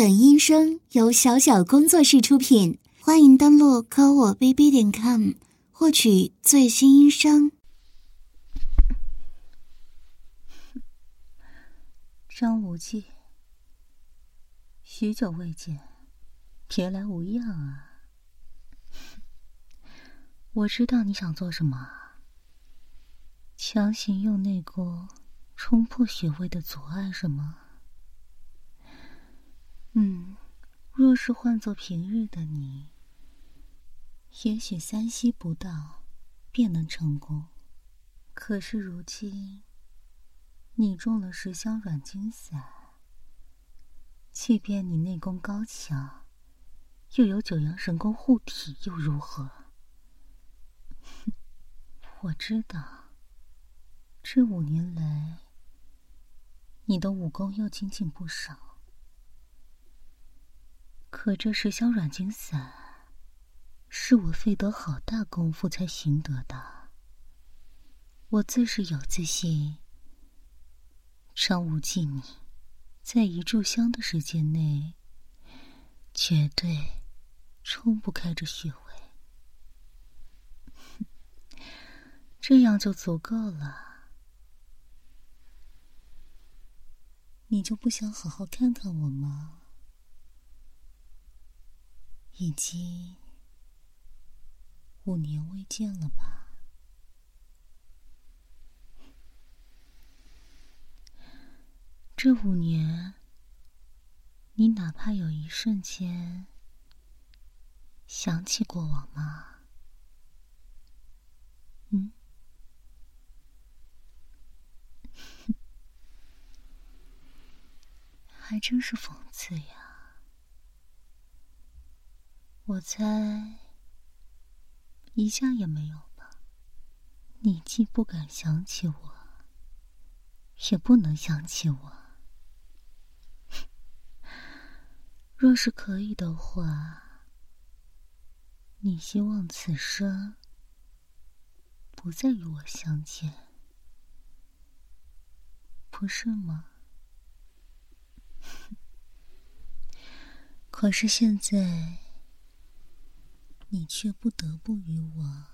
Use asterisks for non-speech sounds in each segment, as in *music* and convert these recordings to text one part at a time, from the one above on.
本音声由小小工作室出品，欢迎登录科我 bb 点 com 获取最新音声。张无忌，许久未见，别来无恙啊！我知道你想做什么，强行用内功冲破穴位的阻碍，是吗？嗯，若是换做平日的你，也许三息不到便能成功。可是如今，你中了十香软筋散，即便你内功高强，又有九阳神功护体，又如何？哼 *laughs* 我知道，这五年来，你的武功又精进不少。可这十香软筋散，是我费得好大功夫才寻得的。我自是有自信，张无忌，你在一炷香的时间内，绝对冲不开这穴位。*laughs* 这样就足够了。你就不想好好看看我吗？已经五年未见了吧？这五年，你哪怕有一瞬间想起过我吗？嗯？*laughs* 还真是讽刺呀！我猜，一下也没有吧。你既不敢想起我，也不能想起我。*laughs* 若是可以的话，你希望此生不再与我相见，不是吗？*laughs* 可是现在。你却不得不与我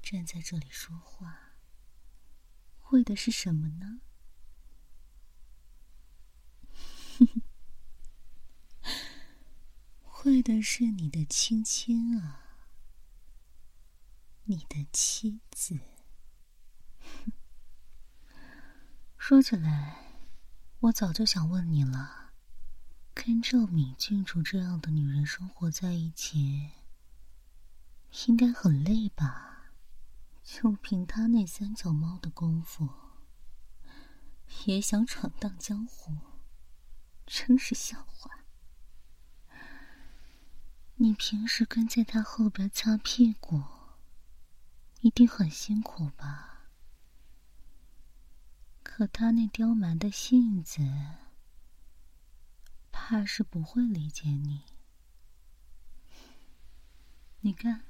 站在这里说话，为的是什么呢？*laughs* 为的是你的亲亲啊，你的妻子。*laughs* 说起来，我早就想问你了，跟赵敏郡主这样的女人生活在一起。应该很累吧？就凭他那三脚猫的功夫，也想闯荡江湖，真是笑话。你平时跟在他后边擦屁股，一定很辛苦吧？可他那刁蛮的性子，怕是不会理解你。你看。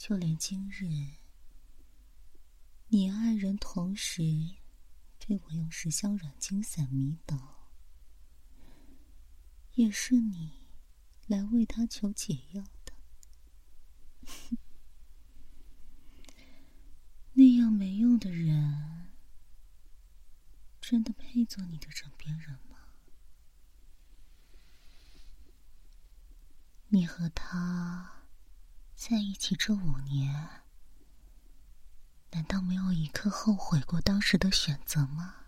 就连今日，你爱人同时对我用十香软筋散迷倒，也是你来为他求解药的。*laughs* 那样没用的人，真的配做你的枕边人吗？你和他。在一起这五年，难道没有一刻后悔过当时的选择吗？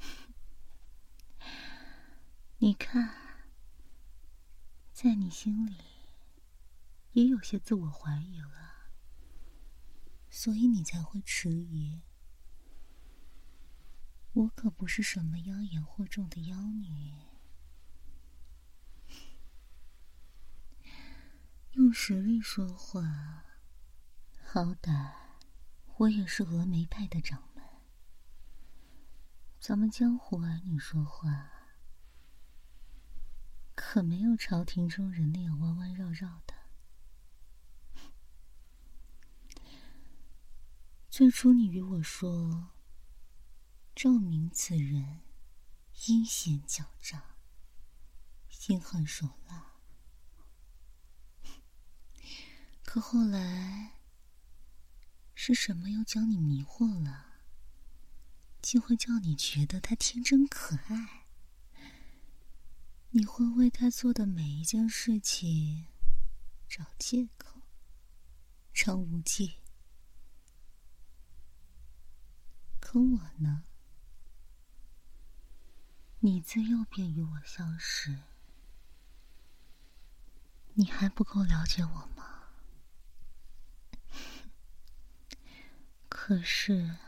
*laughs* 你看，在你心里也有些自我怀疑了，所以你才会迟疑。我可不是什么妖言惑众的妖女。用实力说话，好歹我也是峨眉派的掌门。咱们江湖儿女说话，可没有朝廷中人那样弯弯绕绕的。最初你与我说，赵明此人阴险狡诈，心狠手辣。可后来是什么又将你迷惑了，竟会叫你觉得他天真可爱？你会为他做的每一件事情找借口，张无忌。可我呢？你自幼便与我相识，你还不够了解我吗？可是，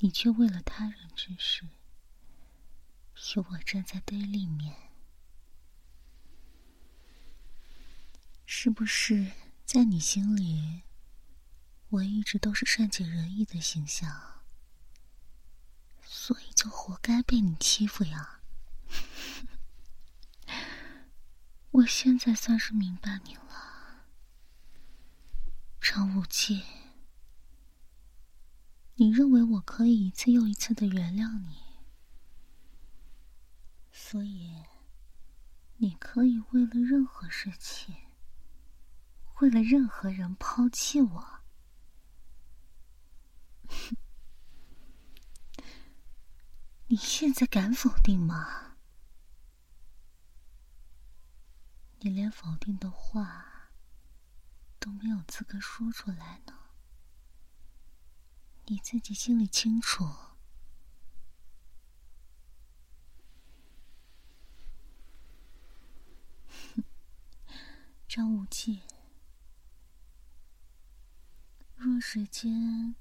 你却为了他人之事，与我站在对立面，是不是在你心里，我一直都是善解人意的形象？所以就活该被你欺负呀！*laughs* 我现在算是明白你了，张无忌。你认为我可以一次又一次的原谅你，所以你可以为了任何事情，为了任何人抛弃我。*laughs* 你现在敢否定吗？你连否定的话都没有资格说出来呢。你自己心里清楚。*laughs* 张无忌，若时间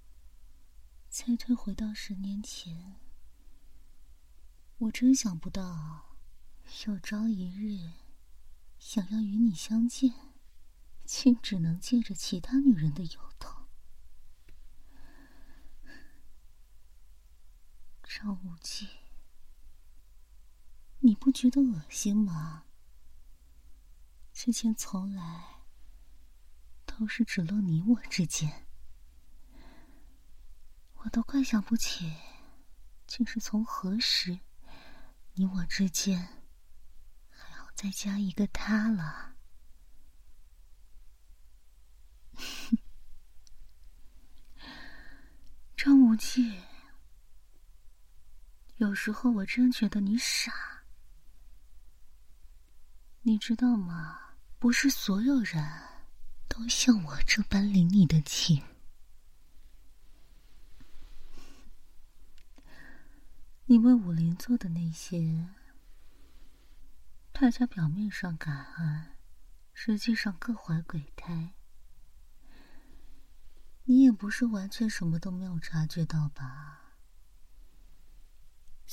再退回到十年前。我真想不到，有朝一日想要与你相见，竟只能借着其他女人的由头。张无忌，你不觉得恶心吗？之前从来都是只落你我之间，我都快想不起，竟是从何时。你我之间还要再加一个他了，张无忌。有时候我真觉得你傻，你知道吗？不是所有人都像我这般领你的情。你为武林做的那些，大家表面上感恩，实际上各怀鬼胎。你也不是完全什么都没有察觉到吧？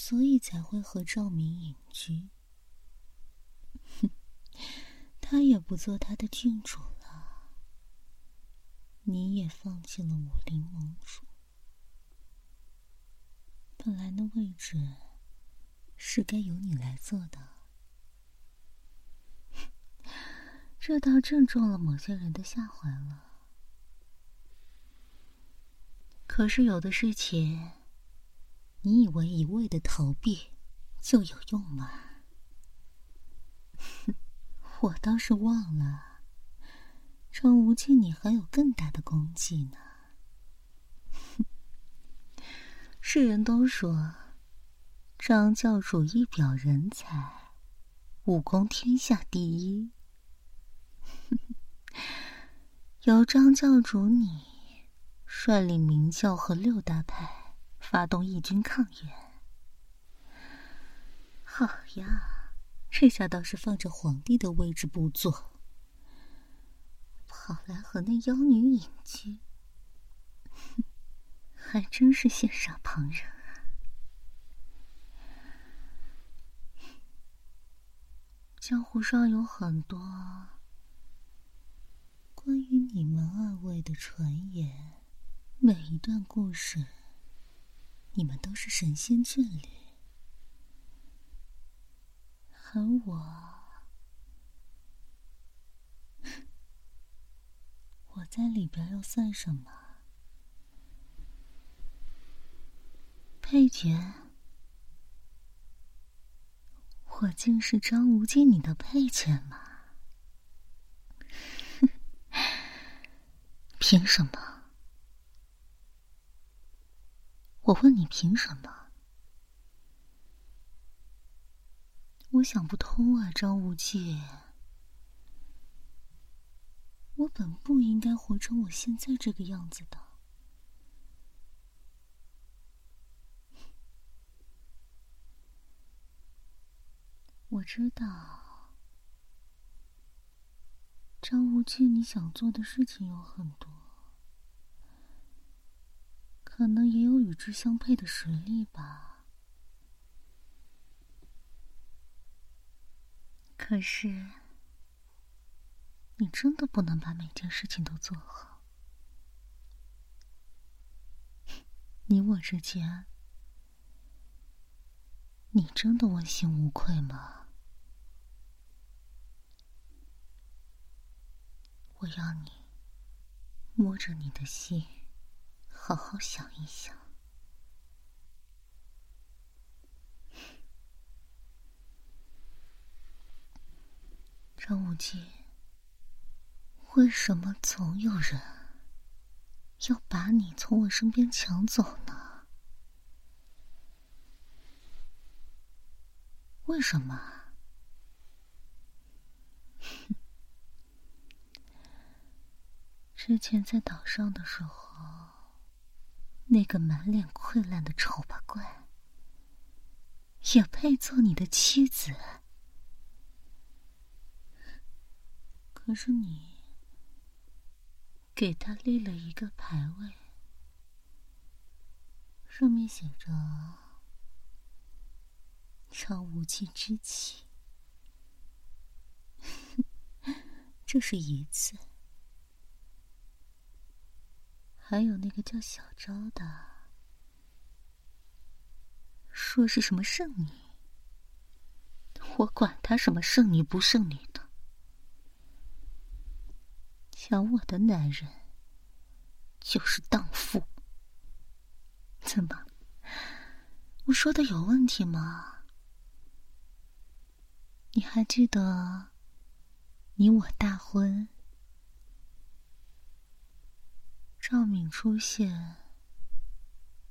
所以才会和赵明隐居。哼，他也不做他的郡主了，你也放弃了武林盟主。本来的位置是该由你来做的，这倒正中了某些人的下怀了。可是有的事情，你以为一味的逃避就有用吗？哼 *laughs* 我倒是忘了，张无忌，你还有更大的功绩呢。哼 *laughs* 世人都说，张教主一表人才，武功天下第一。*laughs* 由张教主你率领明教和六大派发动义军抗元，好呀，这下倒是放着皇帝的位置不做，跑来和那妖女隐居。*laughs* 还真是羡煞旁人啊！江湖上有很多关于你们二位的传言，每一段故事，你们都是神仙眷侣，而我，我在里边又算什么？配角，我竟是张无忌你的配角吗？*laughs* 凭什么？我问你凭什么？我想不通啊，张无忌。我本不应该活成我现在这个样子的。我知道，张无忌，你想做的事情有很多，可能也有与之相配的实力吧。可是，你真的不能把每件事情都做好。*laughs* 你我之间，你真的问心无愧吗？我要你摸着你的心，好好想一想。张无忌，为什么总有人要把你从我身边抢走呢？为什么？*laughs* 之前在岛上的时候，那个满脸溃烂的丑八怪，也配做你的妻子？可是你给他立了一个牌位，上面写着“张无忌之妻”，*laughs* 这是一次。还有那个叫小昭的，说是什么圣女，我管他什么圣女不圣女的，抢我的男人就是荡妇。怎么，我说的有问题吗？你还记得你我大婚？赵敏出现，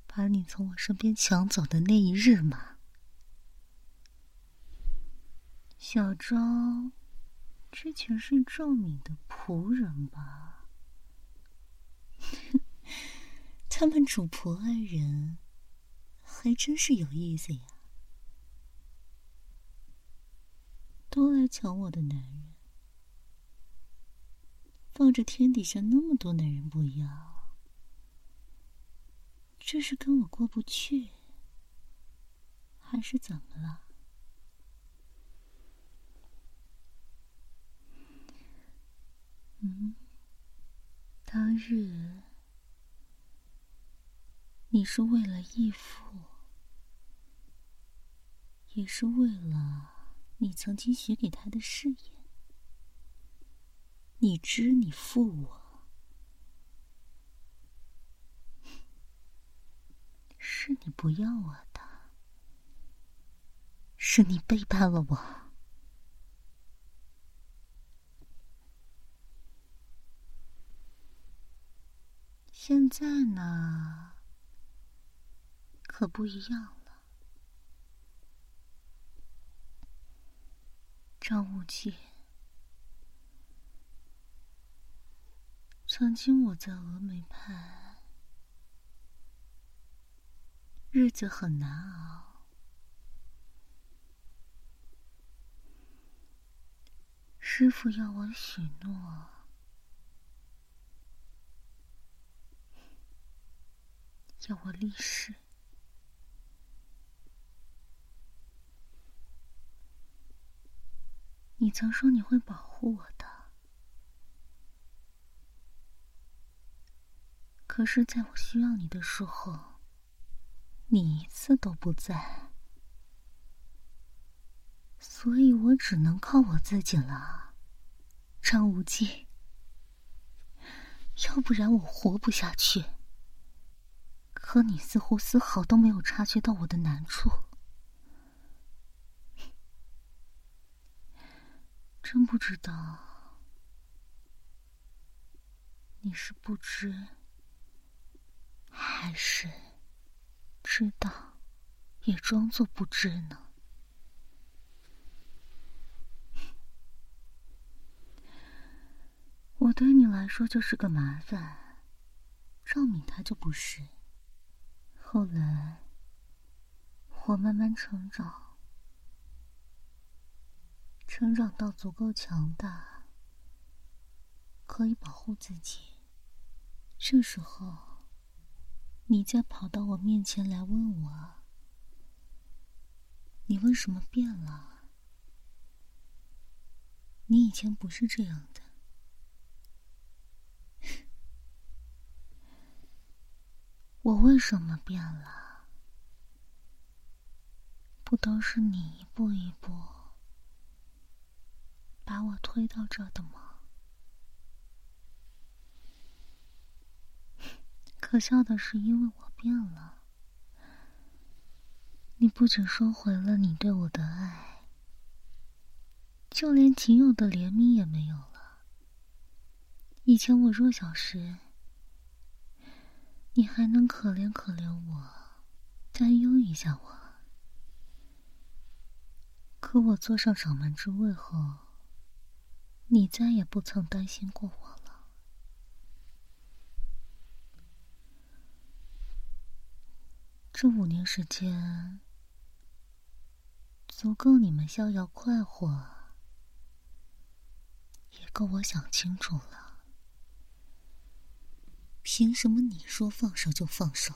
把你从我身边抢走的那一日吗？小昭之前是赵敏的仆人吧？*laughs* 他们主仆二人还真是有意思呀，都来抢我的男人。放着天底下那么多男人不要，这是跟我过不去，还是怎么了？嗯，当日你是为了义父，也是为了你曾经许给他的誓言。你知你负我，是你不要我的，是你背叛了我。现在呢，可不一样了，张无忌。曾经我在峨眉派，日子很难熬。师傅要我许诺，要我立誓。你曾说你会保护我的。可是，在我需要你的时候，你一次都不在，所以我只能靠我自己了，张无忌。要不然我活不下去。可你似乎丝毫都没有察觉到我的难处，真不知道，你是不知，还是知道，也装作不知呢？我对你来说就是个麻烦，赵敏她就不是。后来，我慢慢成长。成长到足够强大，可以保护自己。这时候，你再跑到我面前来问我：“你为什么变了？你以前不是这样的。我为什么变了？不都是你一步一步……”把我推到这的吗？可笑的是，因为我变了，你不仅收回了你对我的爱，就连仅有的怜悯也没有了。以前我弱小时，你还能可怜可怜我，担忧一下我。可我坐上掌门之位后，你再也不曾担心过我了。这五年时间，足够你们逍遥快活，也够我想清楚了。凭什么你说放手就放手？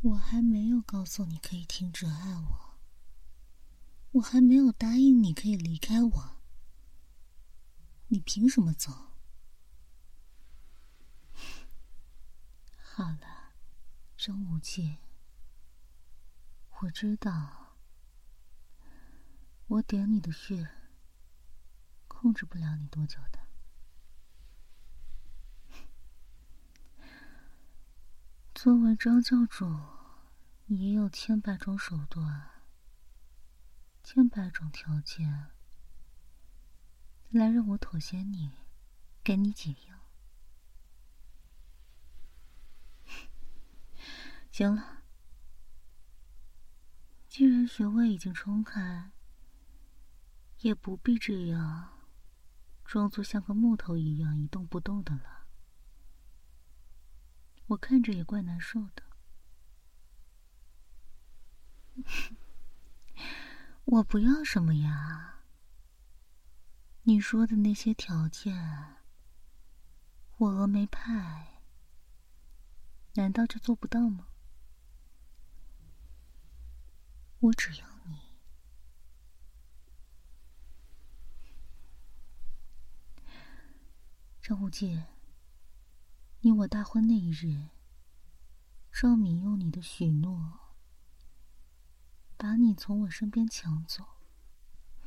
我还没有告诉你可以停止爱我。我还没有答应你可以离开我，你凭什么走？好了，张无忌，我知道，我点你的穴，控制不了你多久的。作为张教主，你也有千百种手段。千百种条件，来让我妥协你，给你解药。行了，既然穴位已经冲开，也不必这样，装作像个木头一样一动不动的了。我看着也怪难受的。*laughs* 我不要什么呀？你说的那些条件，我峨眉派难道就做不到吗？我只要你，张无忌。你我大婚那一日，赵敏用你的许诺。把你从我身边抢走，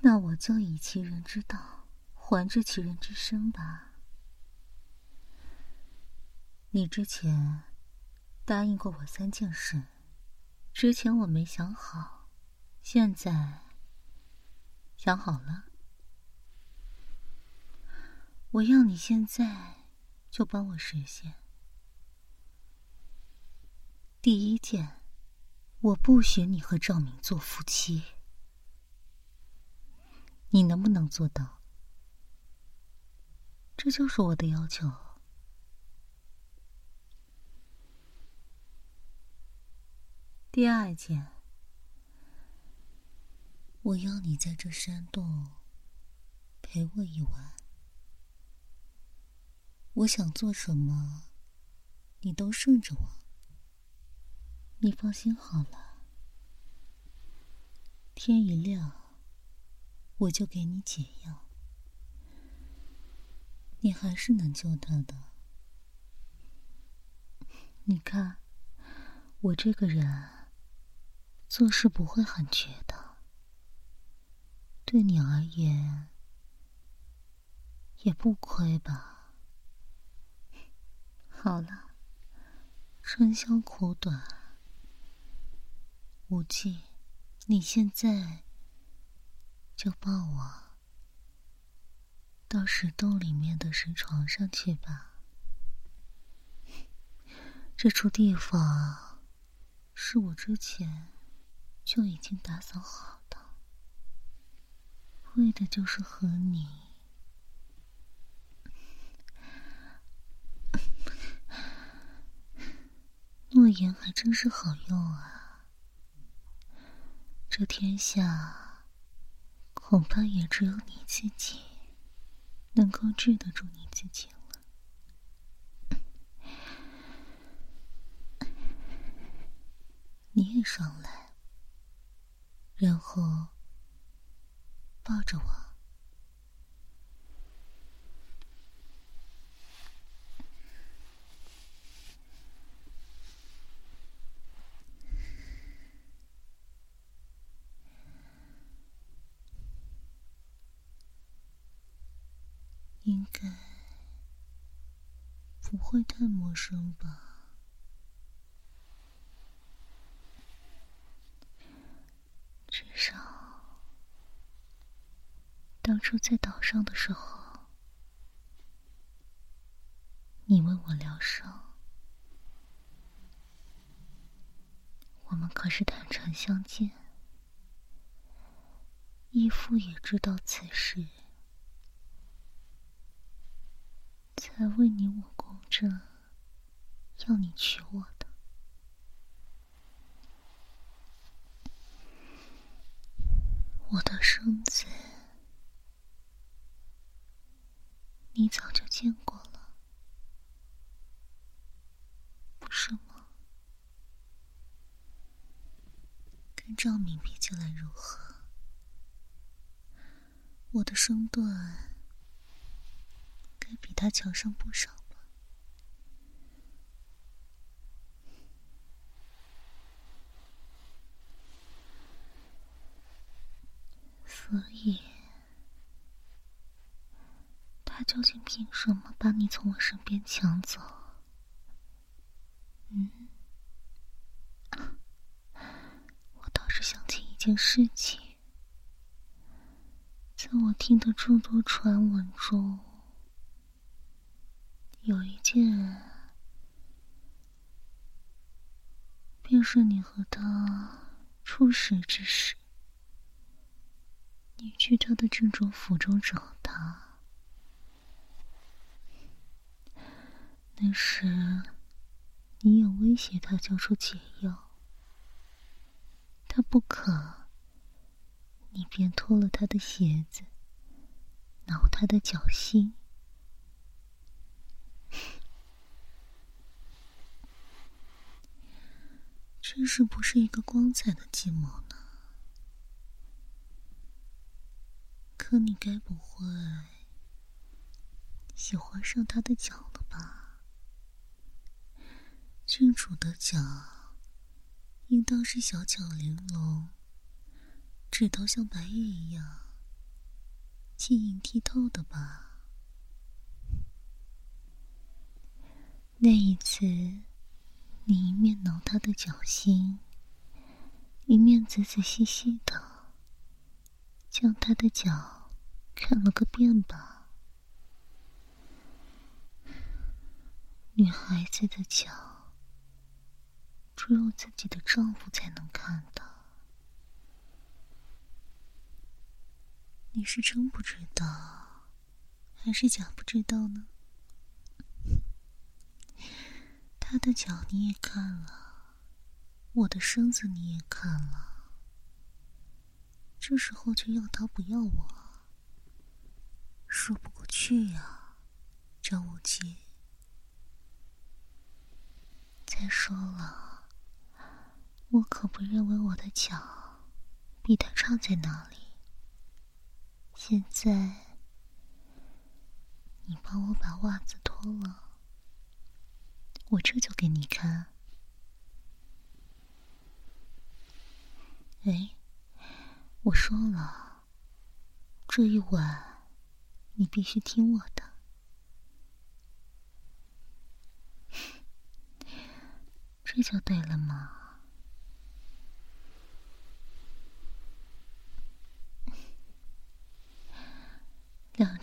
那我就以其人之道还治其人之身吧。你之前答应过我三件事，之前我没想好，现在想好了。我要你现在就帮我实现。第一件。我不许你和赵敏做夫妻，你能不能做到？这就是我的要求。第二件，我要你在这山洞陪我一晚，我想做什么，你都顺着我。你放心好了，天一亮，我就给你解药。你还是能救他的。你看，我这个人做事不会很绝的，对你而言也不亏吧？好了，春宵苦短。无忌，你现在就抱我到石洞里面的石床上去吧。这处地方是我之前就已经打扫好，为的就是和你。*laughs* 诺言还真是好用啊！这天下恐怕也只有你自己能够治得住你自己了。*coughs* 你也上来，然后抱着我。应该不会太陌生吧？至少当初在岛上的时候，你为我疗伤，我们可是坦诚相见，义父也知道此事。才为你我公正，要你娶我的。我的生子，你早就见过了，不是吗？跟赵敏比起来如何？我的身段该。比他强上不少吧，所以他究竟凭什么把你从我身边抢走？嗯，我倒是想起一件事情，在我听的诸多传闻中。有一件，便是你和他初识之时，你去他的郡主府中找他。那时，你有威胁他交出解药，他不可，你便脱了他的鞋子，挠他的脚心。*laughs* 真是不是一个光彩的计谋呢？可你该不会喜欢上他的脚了吧？郡主的脚应当是小巧玲珑，指头像白玉一样晶莹剔透的吧？那一次。你一面挠他的脚心，一面仔仔细细的将他的脚看了个遍吧。女孩子的脚，只有自己的丈夫才能看的。你是真不知道，还是假不知道呢？他的脚你也看了，我的身子你也看了，这时候却要他不要我，说不过去呀，张无忌。再说了，我可不认为我的脚比他差在哪里。现在，你帮我把袜子脱了。我这就给你看。哎，我说了，这一晚你必须听我的，*laughs* 这就对了嘛。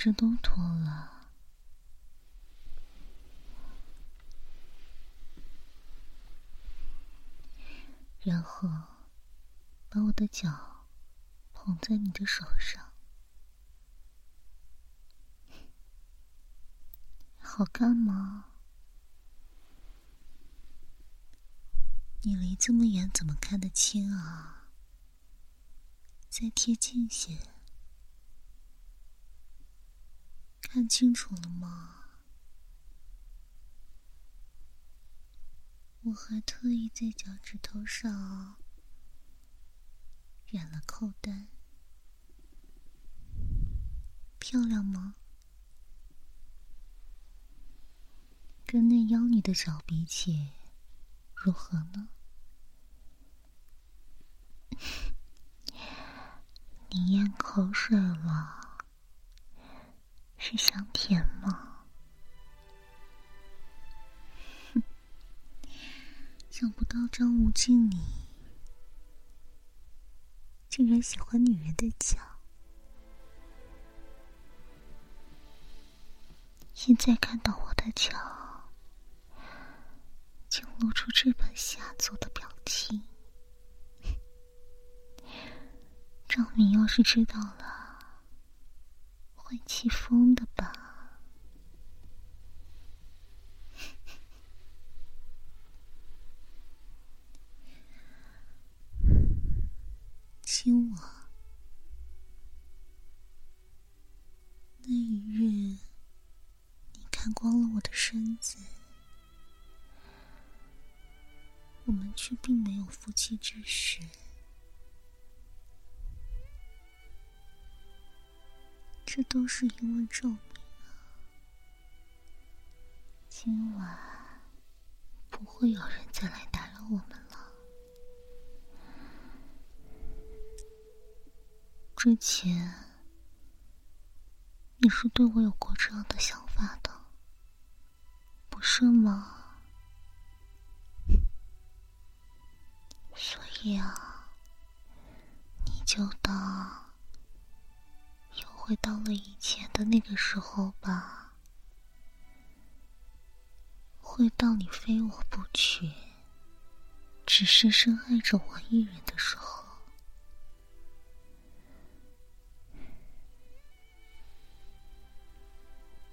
两只都脱了，然后把我的脚捧在你的手上，好看吗？你离这么远，怎么看得清啊？再贴近些。看清楚了吗？我还特意在脚趾头上染了扣单，漂亮吗？跟那妖女的脚比起，如何呢？*laughs* 你咽口水了。是香甜吗？想不到张无忌你竟然喜欢女人的脚。现在看到我的脚，竟露出这般下作的表情。张明要是知道了。会气疯的吧，亲我。那一日，你看光了我的身子，我们却并没有夫妻之实。这都是因为咒铭啊！今晚不会有人再来打扰我们了。之前你是对我有过这样的想法的，不是吗？所以啊，你就当……回到了以前的那个时候吧，回到你非我不娶，只是深爱着我一人的时候。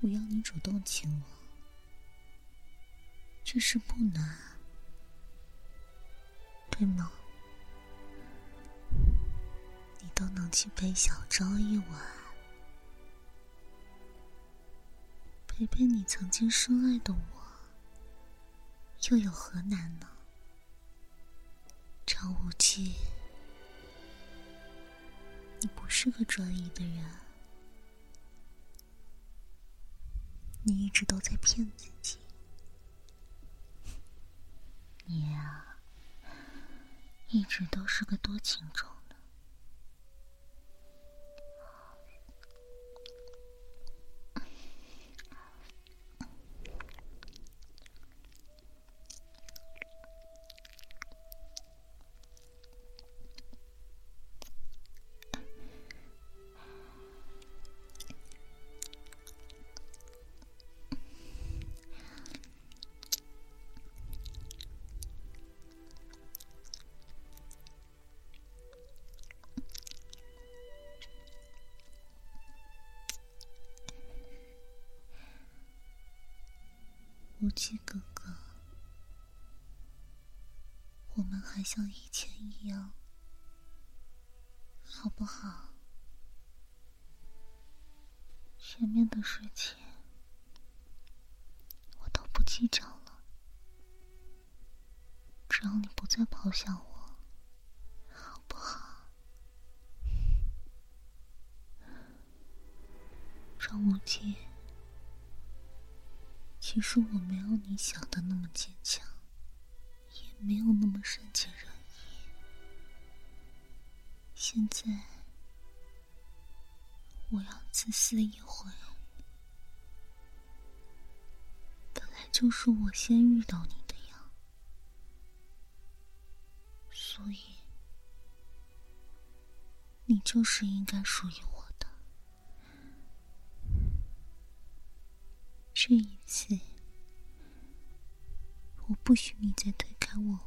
我要你主动亲我，这事不难，对吗？你都能去陪小昭一晚。陪陪你曾经深爱的我，又有何难呢？张无忌，你不是个专一的人，你一直都在骗自己。你呀，一直都是个多情种。无忌哥哥，我们还像以前一样，好不好？前面的事情我都不计较了，只要你不再抛下我，好不好？张无忌。其实我没有你想的那么坚强，也没有那么善解人意。现在我要自私一回，本来就是我先遇到你的呀，所以你就是应该属于我的。这一次，我不许你再推开我。